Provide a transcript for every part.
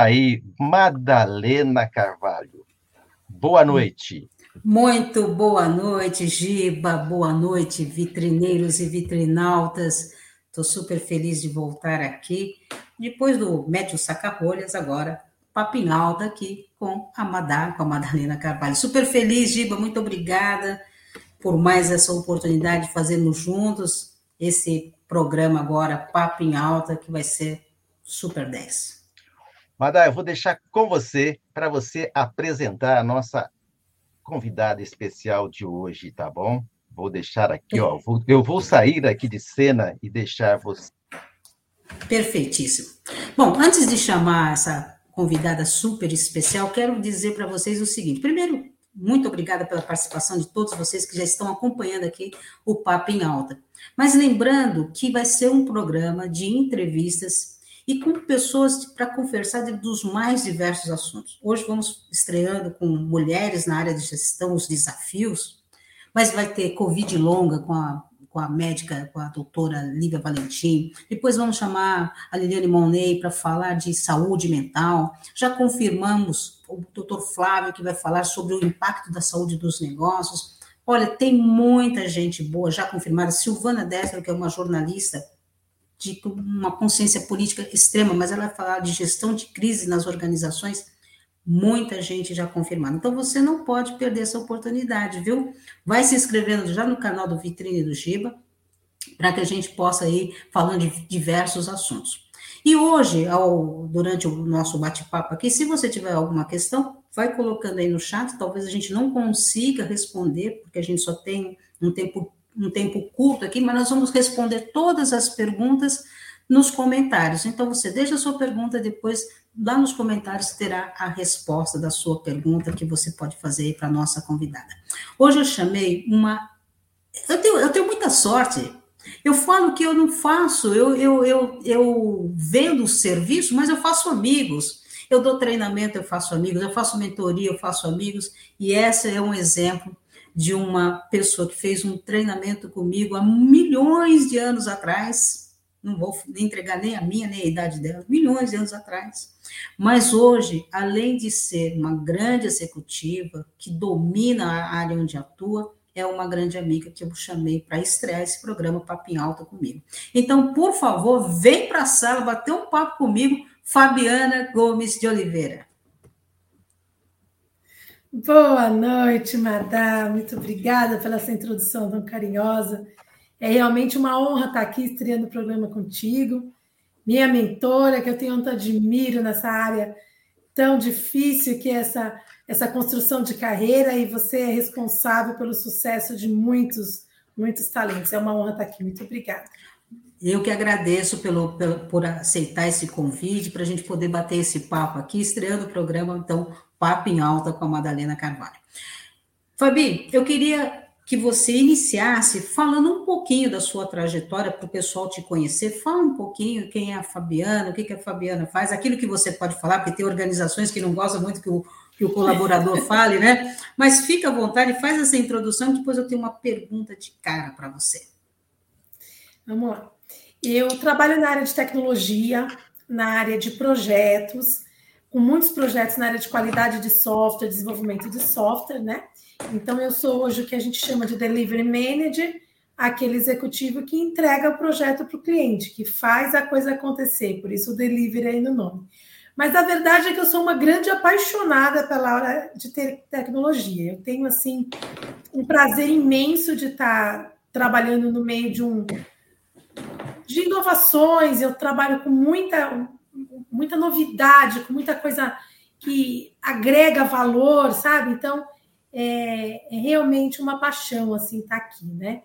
Aí, Madalena Carvalho. Boa noite. Muito boa noite, Giba. Boa noite, vitrineiros e vitrinautas. Estou super feliz de voltar aqui. Depois do Médio Saca-Rolhas, agora papinho alto aqui com a Madá, com a Madalena Carvalho. Super feliz, Giba. Muito obrigada por mais essa oportunidade de fazermos juntos esse programa agora, Papo em Alta, que vai ser super 10. Madá, eu vou deixar com você para você apresentar a nossa convidada especial de hoje, tá bom? Vou deixar aqui, ó. eu vou sair aqui de cena e deixar você. Perfeitíssimo. Bom, antes de chamar essa convidada super especial, quero dizer para vocês o seguinte: primeiro, muito obrigada pela participação de todos vocês que já estão acompanhando aqui o Papo em Alta. Mas lembrando que vai ser um programa de entrevistas e com pessoas para conversar dos mais diversos assuntos. Hoje vamos estreando com mulheres na área de gestão, os desafios, mas vai ter Covid longa com a, com a médica, com a doutora Lívia Valentim. Depois vamos chamar a Liliane Monet para falar de saúde mental. Já confirmamos o doutor Flávio, que vai falar sobre o impacto da saúde dos negócios. Olha, tem muita gente boa já confirmada. Silvana Dessler, que é uma jornalista de uma consciência política extrema, mas ela vai falar de gestão de crise nas organizações, muita gente já confirmada. Então você não pode perder essa oportunidade, viu? Vai se inscrevendo já no canal do Vitrine do Giba, para que a gente possa ir falando de diversos assuntos. E hoje, ao, durante o nosso bate-papo aqui, se você tiver alguma questão, vai colocando aí no chat, talvez a gente não consiga responder, porque a gente só tem um tempo um tempo curto aqui, mas nós vamos responder todas as perguntas nos comentários. Então, você deixa a sua pergunta, depois lá nos comentários terá a resposta da sua pergunta que você pode fazer para a nossa convidada. Hoje eu chamei uma. Eu tenho, eu tenho muita sorte. Eu falo que eu não faço, eu, eu, eu, eu vendo o serviço, mas eu faço amigos. Eu dou treinamento, eu faço amigos, eu faço mentoria, eu faço amigos, e essa é um exemplo de uma pessoa que fez um treinamento comigo há milhões de anos atrás, não vou entregar nem a minha, nem a idade dela, milhões de anos atrás. Mas hoje, além de ser uma grande executiva que domina a área onde atua, é uma grande amiga que eu chamei para estrear esse programa Papo em Alta comigo. Então, por favor, vem para a sala bater um papo comigo, Fabiana Gomes de Oliveira. Boa noite, Madá. Muito obrigada pela essa introdução tão carinhosa. É realmente uma honra estar aqui estreando o programa contigo. Minha mentora, que eu tenho tanto admiro nessa área tão difícil que é essa, essa construção de carreira, e você é responsável pelo sucesso de muitos, muitos talentos. É uma honra estar aqui. Muito obrigada. Eu que agradeço pelo, pelo por aceitar esse convite para a gente poder bater esse papo aqui, estreando o programa, então, Papo em Alta com a Madalena Carvalho. Fabi, eu queria que você iniciasse falando um pouquinho da sua trajetória para o pessoal te conhecer. Fala um pouquinho quem é a Fabiana, o que, que a Fabiana faz, aquilo que você pode falar, porque tem organizações que não gostam muito que o, que o colaborador fale, né? Mas fica à vontade, faz essa introdução, depois eu tenho uma pergunta de cara para você. Vamos lá. Eu trabalho na área de tecnologia, na área de projetos, com muitos projetos na área de qualidade de software, desenvolvimento de software, né? Então, eu sou hoje o que a gente chama de delivery manager, aquele executivo que entrega o projeto para o cliente, que faz a coisa acontecer, por isso o delivery aí no nome. Mas a verdade é que eu sou uma grande apaixonada pela hora de tecnologia. Eu tenho, assim, um prazer imenso de estar trabalhando no meio de um de inovações, eu trabalho com muita muita novidade, com muita coisa que agrega valor, sabe? Então, é, é realmente uma paixão, assim, estar tá aqui, né?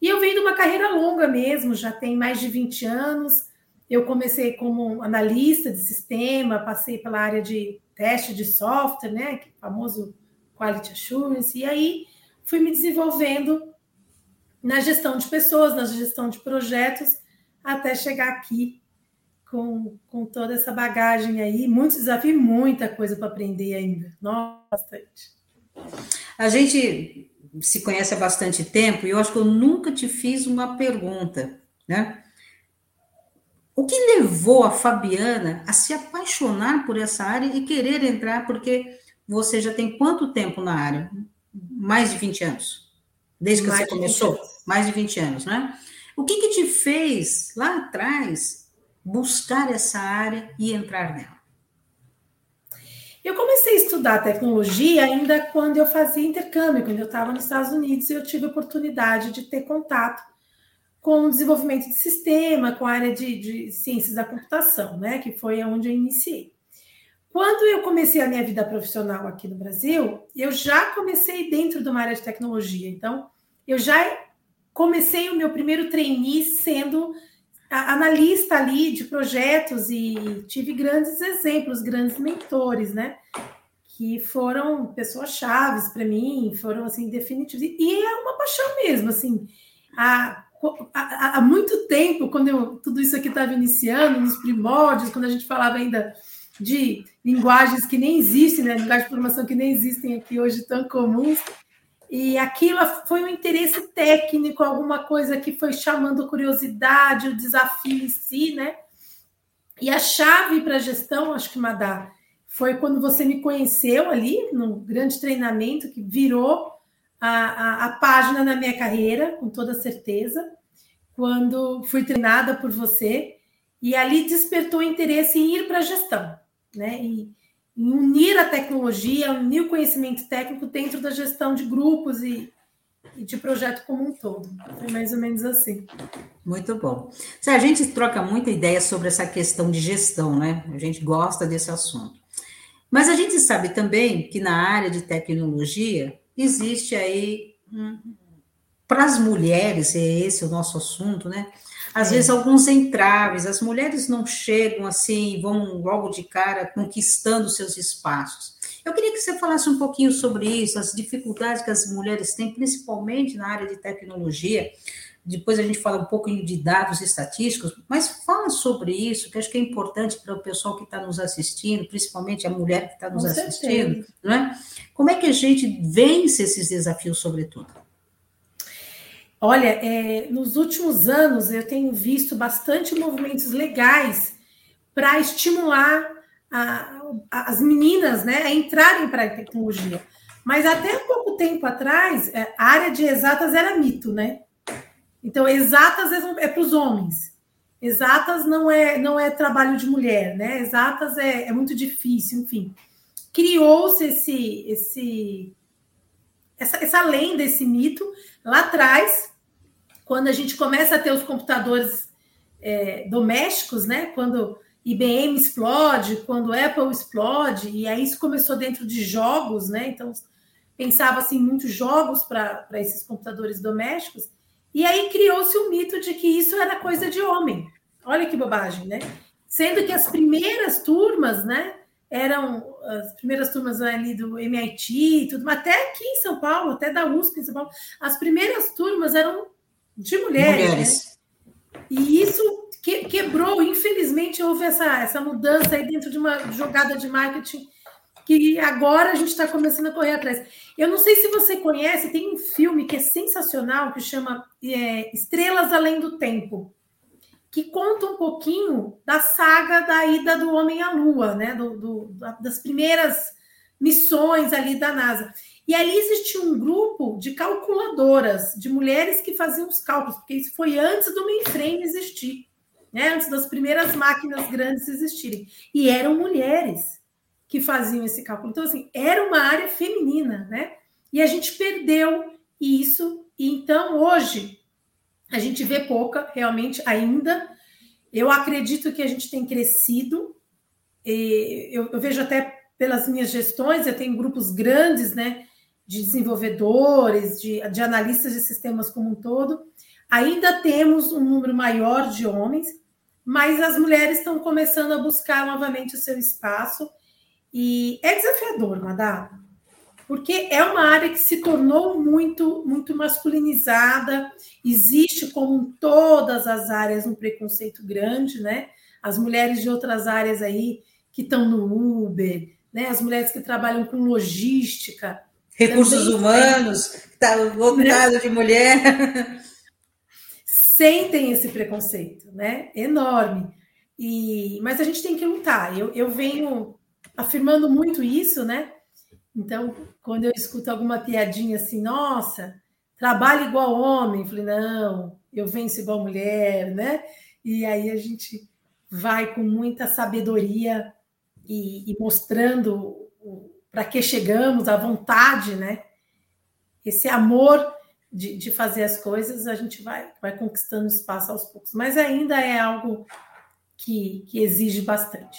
E eu venho de uma carreira longa mesmo, já tem mais de 20 anos. Eu comecei como analista de sistema, passei pela área de teste de software, né? Que é famoso Quality Assurance, e aí fui me desenvolvendo na gestão de pessoas, na gestão de projetos, até chegar aqui com, com toda essa bagagem aí, muitos desafios, muita coisa para aprender ainda. Nossa, bastante. A gente se conhece há bastante tempo e eu acho que eu nunca te fiz uma pergunta, né? O que levou a Fabiana a se apaixonar por essa área e querer entrar? Porque você já tem quanto tempo na área? Mais de 20 anos. Desde que Mais você começou? Mais de 20 anos, né? O que, que te fez lá atrás buscar essa área e entrar nela? Eu comecei a estudar tecnologia ainda quando eu fazia intercâmbio, quando eu estava nos Estados Unidos, e eu tive a oportunidade de ter contato com o desenvolvimento de sistema, com a área de, de ciências da computação, né? Que foi onde eu iniciei. Quando eu comecei a minha vida profissional aqui no Brasil, eu já comecei dentro de uma área de tecnologia. Então, eu já comecei o meu primeiro trainee sendo analista ali de projetos e tive grandes exemplos, grandes mentores, né? Que foram pessoas chaves para mim, foram assim definitivos. E é uma paixão mesmo, assim. Há, há, há muito tempo, quando eu, tudo isso aqui estava iniciando, nos primórdios, quando a gente falava ainda de linguagens que nem existem, né? Linguagens de programação que nem existem aqui hoje tão comuns. E aquilo foi um interesse técnico, alguma coisa que foi chamando curiosidade, o desafio em si, né? E a chave para a gestão, acho que Madá, foi quando você me conheceu ali, no grande treinamento, que virou a, a, a página na minha carreira, com toda certeza, quando fui treinada por você, e ali despertou interesse em ir para a gestão, né? E, unir a tecnologia, unir o conhecimento técnico dentro da gestão de grupos e, e de projeto como um todo. Foi mais ou menos assim. Muito bom. A gente troca muita ideia sobre essa questão de gestão, né? A gente gosta desse assunto. Mas a gente sabe também que na área de tecnologia existe aí, para as mulheres, é esse o nosso assunto, né? Às vezes alguns entraves, as mulheres não chegam assim, vão logo de cara conquistando seus espaços. Eu queria que você falasse um pouquinho sobre isso, as dificuldades que as mulheres têm, principalmente na área de tecnologia. Depois a gente fala um pouco de dados estatísticos, mas fala sobre isso, que acho que é importante para o pessoal que está nos assistindo, principalmente a mulher que está nos Com assistindo, não é? Como é que a gente vence esses desafios, sobretudo? Olha, é, nos últimos anos eu tenho visto bastante movimentos legais para estimular a, a, as meninas né, a entrarem para a tecnologia. Mas até pouco tempo atrás, é, a área de exatas era mito, né? Então, exatas é, é para os homens. Exatas não é não é trabalho de mulher, né? Exatas é, é muito difícil, enfim. Criou-se esse, esse essa, essa lenda, esse mito, lá atrás, quando a gente começa a ter os computadores é, domésticos, né? Quando IBM explode, quando Apple explode, e aí isso começou dentro de jogos, né? Então pensava assim muitos jogos para esses computadores domésticos, e aí criou-se o mito de que isso era coisa de homem. Olha que bobagem, né? Sendo que as primeiras turmas, né? Eram as primeiras turmas ali do MIT, tudo, até aqui em São Paulo, até da USP em São Paulo, as primeiras turmas eram de mulheres. mulheres. Né? E isso que, quebrou, infelizmente, houve essa, essa mudança aí dentro de uma jogada de marketing que agora a gente está começando a correr atrás. Eu não sei se você conhece, tem um filme que é sensacional que chama é, Estrelas Além do Tempo, que conta um pouquinho da saga da ida do homem à Lua, né? Do, do, das primeiras missões ali da NASA. E ali existia um grupo de calculadoras, de mulheres que faziam os cálculos, porque isso foi antes do mainframe existir, né? antes das primeiras máquinas grandes existirem. E eram mulheres que faziam esse cálculo. Então, assim, era uma área feminina, né? E a gente perdeu isso. E então, hoje, a gente vê pouca, realmente, ainda. Eu acredito que a gente tem crescido. Eu, eu vejo até pelas minhas gestões, eu tenho grupos grandes, né? de desenvolvedores, de, de analistas de sistemas como um todo. Ainda temos um número maior de homens, mas as mulheres estão começando a buscar novamente o seu espaço. E é desafiador, Madá, porque é uma área que se tornou muito, muito masculinizada. Existe, como em todas as áreas, um preconceito grande, né? As mulheres de outras áreas aí que estão no Uber, né? As mulheres que trabalham com logística, recursos Também humanos, está lotado de mulher. Sentem esse preconceito, né? Enorme. E, mas a gente tem que lutar. Eu, eu venho afirmando muito isso, né? Então, quando eu escuto alguma piadinha assim, nossa, trabalha igual homem, falei, não, eu venço igual mulher, né? E aí a gente vai com muita sabedoria e, e mostrando para que chegamos, a vontade, né? Esse amor de, de, fazer as coisas, a gente vai, vai conquistando espaço aos poucos. Mas ainda é algo que, que exige bastante.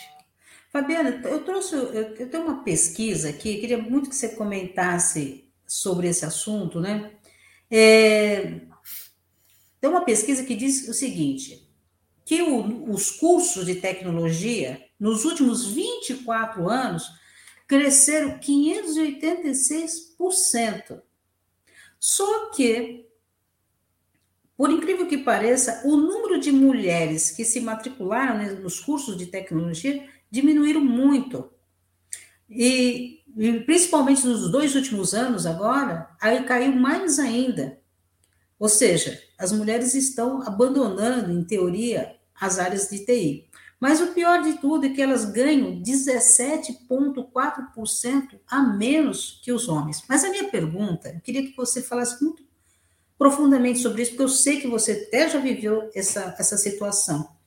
Fabiana, eu trouxe, eu tenho uma pesquisa aqui, queria muito que você comentasse sobre esse assunto, né? É, tem uma pesquisa que diz o seguinte: que o, os cursos de tecnologia, nos últimos 24 anos, cresceram 586%. Só que, por incrível que pareça, o número de mulheres que se matricularam nos cursos de tecnologia diminuíram muito. E, e, principalmente nos dois últimos anos agora, aí caiu mais ainda. Ou seja, as mulheres estão abandonando, em teoria, as áreas de TI. Mas o pior de tudo é que elas ganham 17,4% a menos que os homens. Mas a minha pergunta, eu queria que você falasse muito profundamente sobre isso, porque eu sei que você até já viveu essa, essa situação.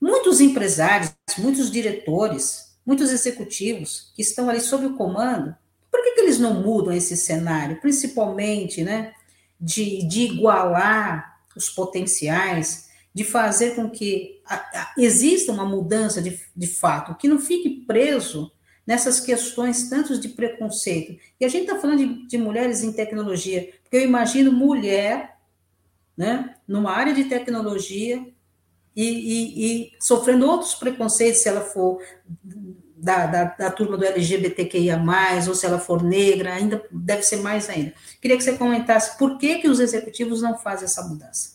Muitos empresários, muitos diretores, muitos executivos que estão ali sob o comando, por que, que eles não mudam esse cenário? Principalmente, né, de, de igualar os potenciais, de fazer com que a, a, exista uma mudança de, de fato, que não fique preso nessas questões tantos de preconceito. E a gente está falando de, de, mulheres em tecnologia, porque eu imagino mulher, né, numa área de tecnologia e, e, e sofrendo outros preconceitos se ela for da, da, da, turma do LGBTQIA+, ou se ela for negra, ainda deve ser mais ainda. Queria que você comentasse por que, que os executivos não fazem essa mudança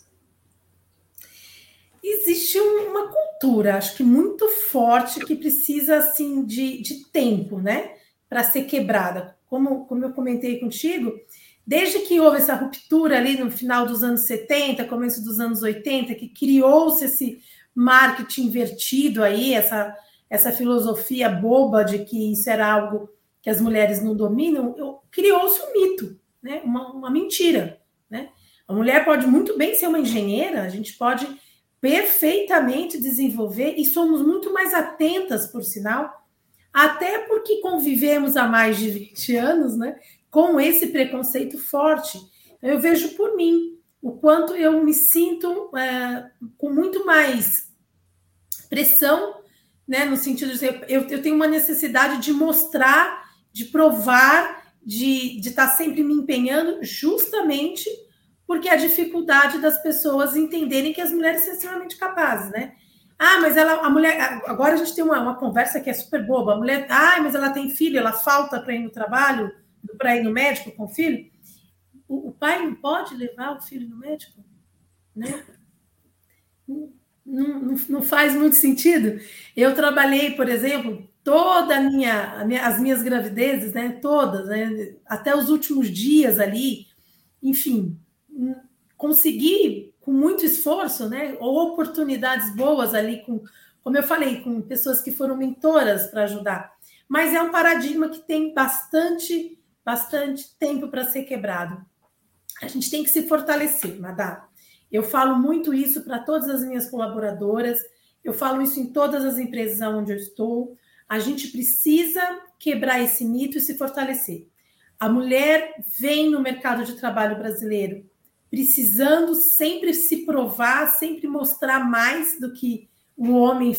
existe uma cultura, acho que muito forte, que precisa assim de, de tempo, né, para ser quebrada. Como, como eu comentei contigo, desde que houve essa ruptura ali no final dos anos 70, começo dos anos 80, que criou-se esse marketing invertido aí, essa, essa filosofia boba de que isso era algo que as mulheres não dominam, criou-se um mito, né, uma, uma mentira, né? A mulher pode muito bem ser uma engenheira, a gente pode perfeitamente desenvolver e somos muito mais atentas, por sinal, até porque convivemos há mais de 20 anos, né, com esse preconceito forte. Eu vejo por mim o quanto eu me sinto é, com muito mais pressão, né, no sentido de eu, eu tenho uma necessidade de mostrar, de provar, de, estar sempre me empenhando, justamente porque a dificuldade das pessoas entenderem que as mulheres são extremamente capazes, né? Ah, mas ela, a mulher. Agora a gente tem uma, uma conversa que é super boba. A mulher, ah, mas ela tem filho, ela falta para ir no trabalho, para ir no médico com o filho. O, o, pai não pode levar o filho no médico, né? Não, não, não faz muito sentido. Eu trabalhei, por exemplo, toda a minha, as minhas gravidezes, né? Todas, né? Até os últimos dias ali, enfim, conseguir, com muito esforço, né, oportunidades boas ali, com, como eu falei, com pessoas que foram mentoras para ajudar. Mas é um paradigma que tem bastante, bastante tempo para ser quebrado. A gente tem que se fortalecer, Madá. Eu falo muito isso para todas as minhas colaboradoras, eu falo isso em todas as empresas onde eu estou. A gente precisa quebrar esse mito e se fortalecer. A mulher vem no mercado de trabalho brasileiro precisando sempre se provar, sempre mostrar mais do que o homem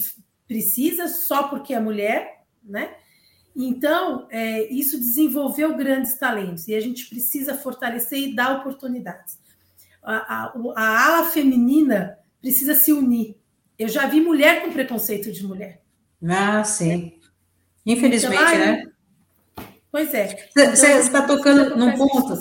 precisa, só porque é mulher, né? Então, é, isso desenvolveu grandes talentos e a gente precisa fortalecer e dar oportunidades. A, a, a ala feminina precisa se unir. Eu já vi mulher com preconceito de mulher. Ah, sim. Infelizmente, então, né? Pois é. Você então, está tocando num ponto.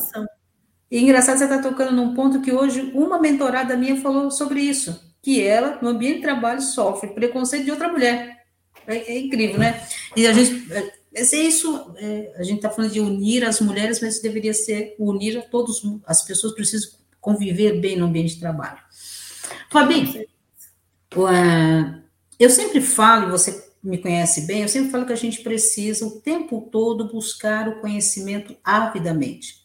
E engraçado, você está tocando num ponto que hoje uma mentorada minha falou sobre isso, que ela, no ambiente de trabalho, sofre preconceito de outra mulher. É, é incrível, né? E a gente. É, é isso, é, a gente está falando de unir as mulheres, mas deveria ser unir a todos, as pessoas precisam conviver bem no ambiente de trabalho. Fabinho, eu sempre falo, você me conhece bem, eu sempre falo que a gente precisa o tempo todo buscar o conhecimento avidamente.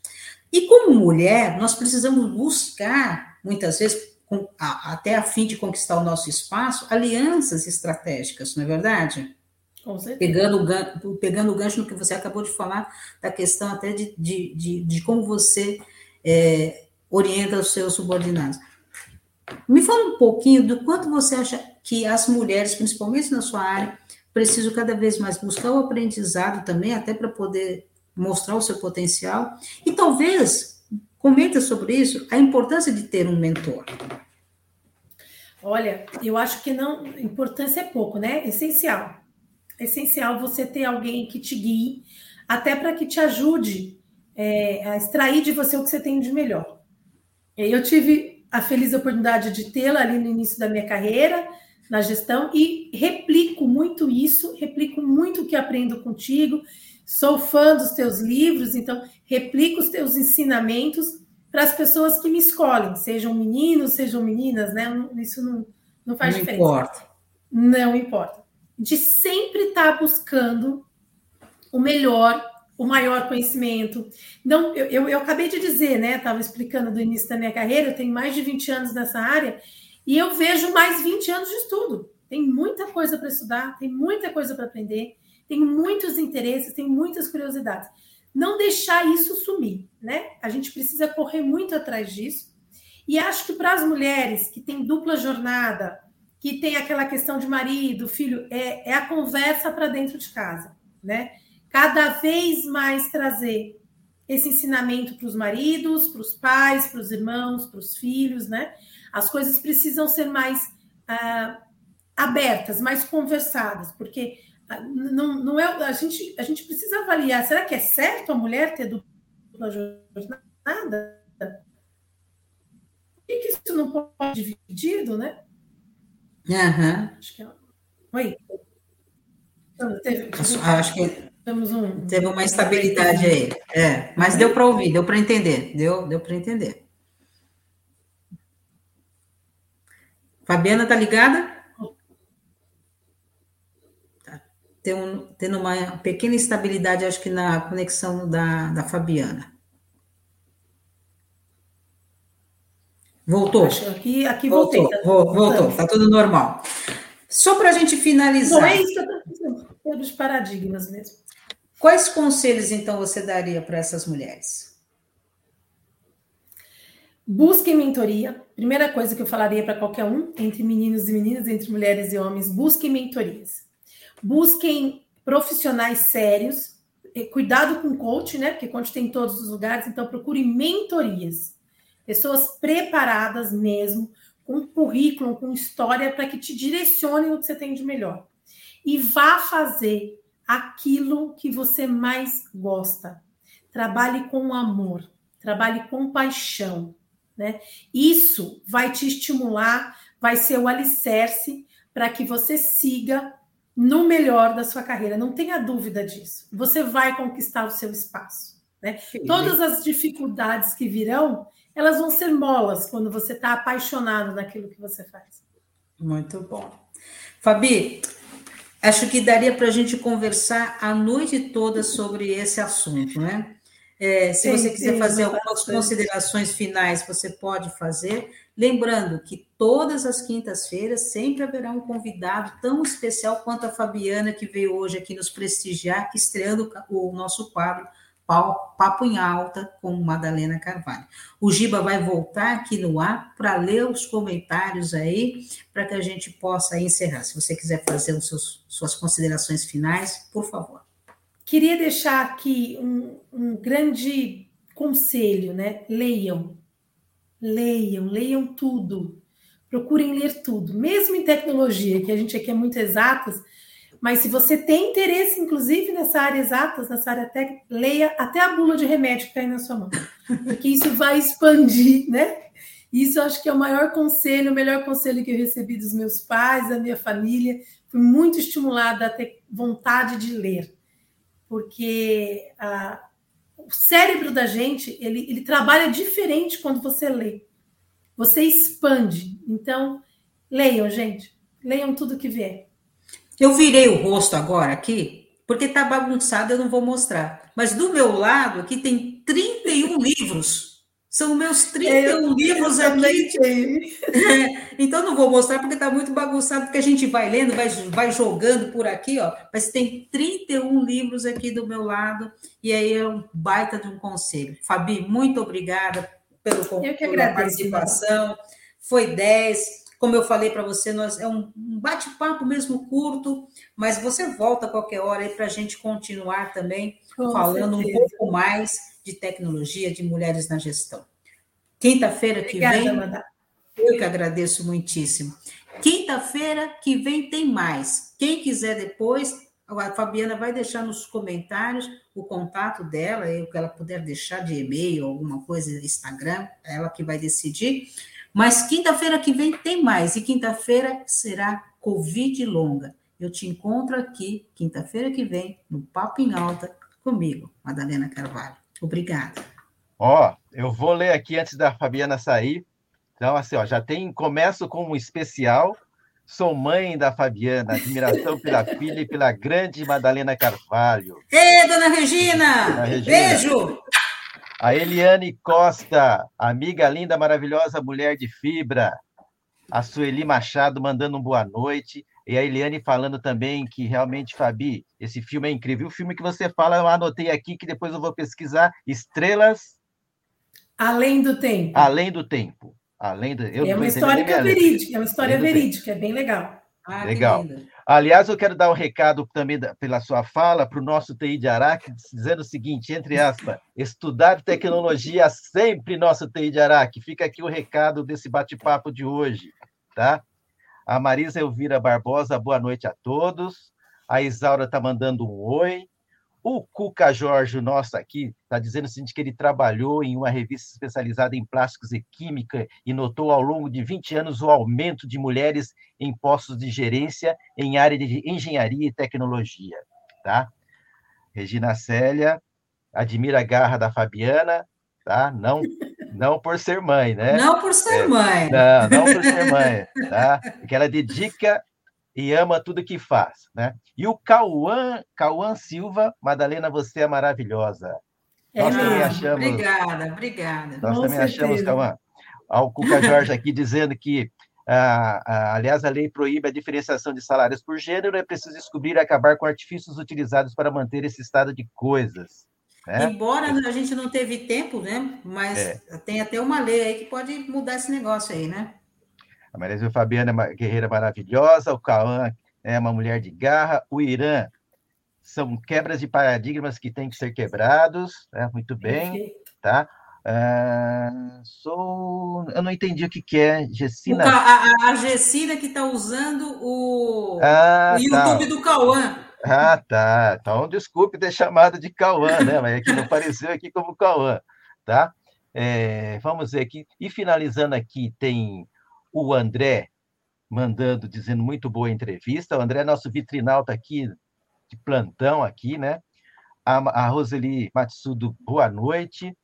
E como mulher, nós precisamos buscar, muitas vezes, até a fim de conquistar o nosso espaço, alianças estratégicas, não é verdade? Pegando, o, pegando o gancho no que você acabou de falar, da questão até de, de, de, de como você é, orienta os seus subordinados. Me fala um pouquinho do quanto você acha que as mulheres, principalmente na sua área, precisam cada vez mais buscar o aprendizado também, até para poder mostrar o seu potencial. E talvez comenta sobre isso, a importância de ter um mentor. Olha, eu acho que não, importância é pouco, né? Essencial. É essencial você ter alguém que te guie, até para que te ajude é, a extrair de você o que você tem de melhor. Eu tive a feliz oportunidade de tê-la ali no início da minha carreira, na gestão, e replico muito isso, replico muito o que aprendo contigo, sou fã dos teus livros, então replico os teus ensinamentos para as pessoas que me escolhem, sejam meninos, sejam meninas, né? Isso não, não faz não diferença. Importa. Não importa. De sempre estar tá buscando o melhor, o maior conhecimento. Não, eu, eu, eu acabei de dizer, né? Estava explicando do início da minha carreira, eu tenho mais de 20 anos nessa área, e eu vejo mais 20 anos de estudo. Tem muita coisa para estudar, tem muita coisa para aprender tem muitos interesses, tem muitas curiosidades. Não deixar isso sumir, né? A gente precisa correr muito atrás disso. E acho que para as mulheres que têm dupla jornada, que tem aquela questão de marido, filho, é, é a conversa para dentro de casa, né? Cada vez mais trazer esse ensinamento para os maridos, para os pais, para os irmãos, para os filhos, né? As coisas precisam ser mais ah, abertas, mais conversadas, porque não, não é, a, gente, a gente precisa avaliar, será que é certo a mulher ter dupla jornada? E que isso não pode ser dividido, né? Uhum. Acho que é... Oi? Então, teve, acho que um... teve uma instabilidade aí. É, mas deu para ouvir, deu para entender, deu, deu para entender. Fabiana, tá ligada? tendo uma pequena instabilidade, acho que na conexão da, da Fabiana. Voltou? Acho aqui, aqui voltei. Voltou, tá, voltou, está tudo normal. Só para a gente finalizar. Não é isso que eu estou pelos paradigmas mesmo. Quais conselhos, então, você daria para essas mulheres? Busquem mentoria. Primeira coisa que eu falaria para qualquer um, entre meninos e meninas, entre mulheres e homens, busquem mentorias. Busquem profissionais sérios, cuidado com coach, né? Porque coach tem em todos os lugares, então procure mentorias. Pessoas preparadas mesmo, com currículo, com história, para que te direcionem o que você tem de melhor. E vá fazer aquilo que você mais gosta. Trabalhe com amor, trabalhe com paixão. Né? Isso vai te estimular, vai ser o alicerce para que você siga no melhor da sua carreira, não tenha dúvida disso. Você vai conquistar o seu espaço. Né? Todas as dificuldades que virão, elas vão ser molas quando você está apaixonado naquilo que você faz. Muito bom. Fabi, acho que daria para a gente conversar a noite toda sobre esse assunto, né? É, se sim, você quiser sim, fazer algumas considerações finais, você pode fazer. Lembrando que todas as quintas-feiras sempre haverá um convidado tão especial quanto a Fabiana, que veio hoje aqui nos prestigiar, estreando o nosso quadro Papo em Alta com Madalena Carvalho. O Giba vai voltar aqui no ar para ler os comentários aí, para que a gente possa encerrar. Se você quiser fazer os seus, suas considerações finais, por favor. Queria deixar aqui um, um grande conselho, né? Leiam Leiam, leiam tudo. Procurem ler tudo, mesmo em tecnologia, que a gente aqui é muito exatas, mas se você tem interesse, inclusive, nessa área exatas, nessa área técnica, leia até a bula de remédio que cai na sua mão, porque isso vai expandir, né? Isso eu acho que é o maior conselho, o melhor conselho que eu recebi dos meus pais, da minha família. Fui muito estimulada a ter vontade de ler, porque a, o cérebro da gente ele, ele trabalha diferente quando você lê. Você expande. Então, leiam, gente. Leiam tudo que vê. Eu virei o rosto agora aqui, porque está bagunçado, eu não vou mostrar. Mas do meu lado aqui tem 31 livros. São meus 31 eu, livros eu aqui. então não vou mostrar porque está muito bagunçado, porque a gente vai lendo, vai, vai jogando por aqui, ó. Mas tem 31 livros aqui do meu lado, e aí é um baita de um conselho. Fabi, muito obrigada pelo, pela participação. Foi 10. Como eu falei para você, nós, é um bate-papo mesmo curto, mas você volta a qualquer hora aí para a gente continuar também Com falando certeza. um pouco mais de tecnologia de mulheres na gestão. Quinta-feira que vem. Amanda. Eu que agradeço muitíssimo. Quinta-feira que vem tem mais. Quem quiser depois, a Fabiana vai deixar nos comentários o contato dela, o que ela puder deixar de e-mail, alguma coisa, Instagram, ela que vai decidir. Mas quinta-feira que vem tem mais, e quinta-feira será Covid longa. Eu te encontro aqui, quinta-feira que vem, no Papo em Alta, comigo, Madalena Carvalho. Obrigada. Ó, eu vou ler aqui antes da Fabiana sair. Então, assim, ó, já tem, começo com um especial. Sou mãe da Fabiana, admiração pela filha e pela grande Madalena Carvalho. Ei, dona Regina! Dona Regina. Beijo! A Eliane Costa, amiga linda, maravilhosa, mulher de fibra. A Sueli Machado mandando um boa noite. E a Eliane falando também que realmente, Fabi, esse filme é incrível. O filme que você fala, eu anotei aqui, que depois eu vou pesquisar. Estrelas. Além do tempo. Além do tempo. Além do... Eu é uma história verídica, é uma história verídica, é bem legal. Ah, Legal. Aliás, eu quero dar um recado também da, pela sua fala para o nosso TI de Araque, dizendo o seguinte, entre aspas, estudar tecnologia sempre nosso TI de Araque. Fica aqui o recado desse bate-papo de hoje, tá? A Marisa Elvira Barbosa, boa noite a todos. A Isaura está mandando um oi. O Cuca Jorge, nosso aqui, está dizendo o seguinte, que ele trabalhou em uma revista especializada em plásticos e química e notou ao longo de 20 anos o aumento de mulheres em postos de gerência em área de engenharia e tecnologia. Tá? Regina Célia, admira a garra da Fabiana, tá? Não, não por ser mãe, né? Não por ser é, mãe. Não, não por ser mãe, tá? Porque ela dedica e ama tudo que faz, né? E o Cauã, Cauã Silva, Madalena, você é maravilhosa. É nós também achamos. Obrigada, obrigada. Nós Com também certeza. achamos, Cauã. O Cuca Jorge aqui dizendo que, ah, ah, aliás, a lei proíbe a diferenciação de salários por gênero, é preciso descobrir e acabar com artifícios utilizados para manter esse estado de coisas. Né? Embora a gente não teve tempo, né? Mas é. tem até uma lei aí que pode mudar esse negócio aí, né? A Maria Fabiana é uma guerreira maravilhosa, o Cauã é uma mulher de garra, o Irã são quebras de paradigmas que têm que ser quebrados, né? muito bem, tá? Uh, sou, eu não entendi o que, que é, Gessina. A, a, Gessina que está usando o, ah, o tá. YouTube tá. do Cauã. Ah, tá. Então, desculpe ter chamado de Cauã, né? Mas é não apareceu aqui como Cauã, tá? É, vamos ver aqui. E finalizando aqui, tem o André mandando, dizendo muito boa entrevista. O André é nosso vitrinalta aqui, de plantão aqui, né? A, a Roseli Matsudo, boa noite.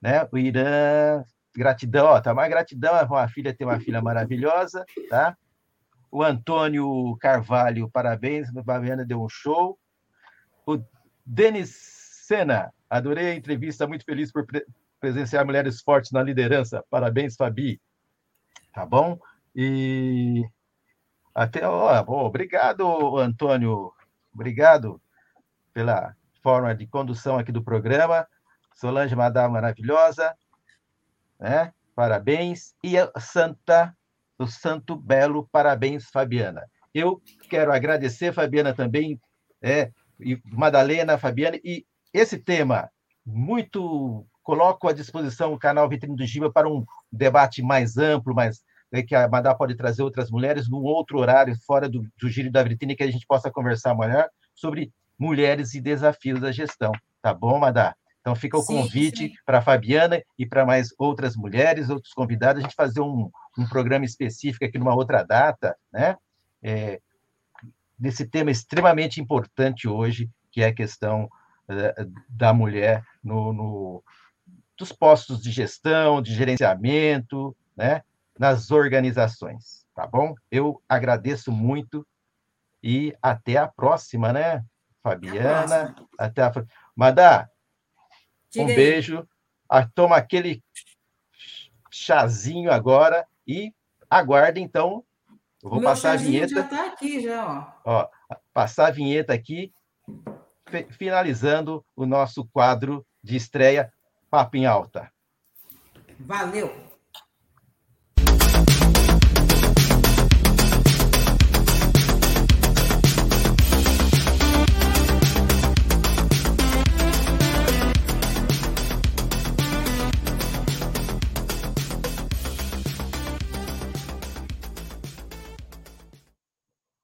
Né? O Irã, gratidão, ó, tá mais gratidão, a filha tem uma filha maravilhosa, tá? O Antônio Carvalho, parabéns, Baviana deu um show. O Denis Sena, adorei a entrevista, muito feliz por pre presenciar mulheres fortes na liderança. Parabéns, Fabi. Tá bom? E até, ó, obrigado, Antônio. Obrigado pela forma de condução aqui do programa. Solange Madá maravilhosa, né? Parabéns. E a Santa do Santo Belo. Parabéns, Fabiana. Eu quero agradecer, Fabiana, também, é, e Madalena, Fabiana, e esse tema, muito coloco à disposição o canal Vitrine do Giba para um debate mais amplo, mais né, que a Madá pode trazer outras mulheres num outro horário, fora do, do giro da vitrine, que a gente possa conversar melhor sobre mulheres e desafios da gestão. Tá bom, Madá? Então fica o sim, convite para a Fabiana e para mais outras mulheres, outros convidados, a gente fazer um, um programa específico aqui numa outra data, né? É, desse tema extremamente importante hoje, que é a questão uh, da mulher no, no, dos postos de gestão, de gerenciamento, né? Nas organizações. tá bom? Eu agradeço muito e até a próxima, né, Fabiana? Até a próxima. Madá, um beijo. Ah, toma aquele chazinho agora e aguarde, então. Eu vou passar a vinheta. já está aqui, já, ó. ó. Passar a vinheta aqui, finalizando o nosso quadro de estreia Papo em Alta. Valeu!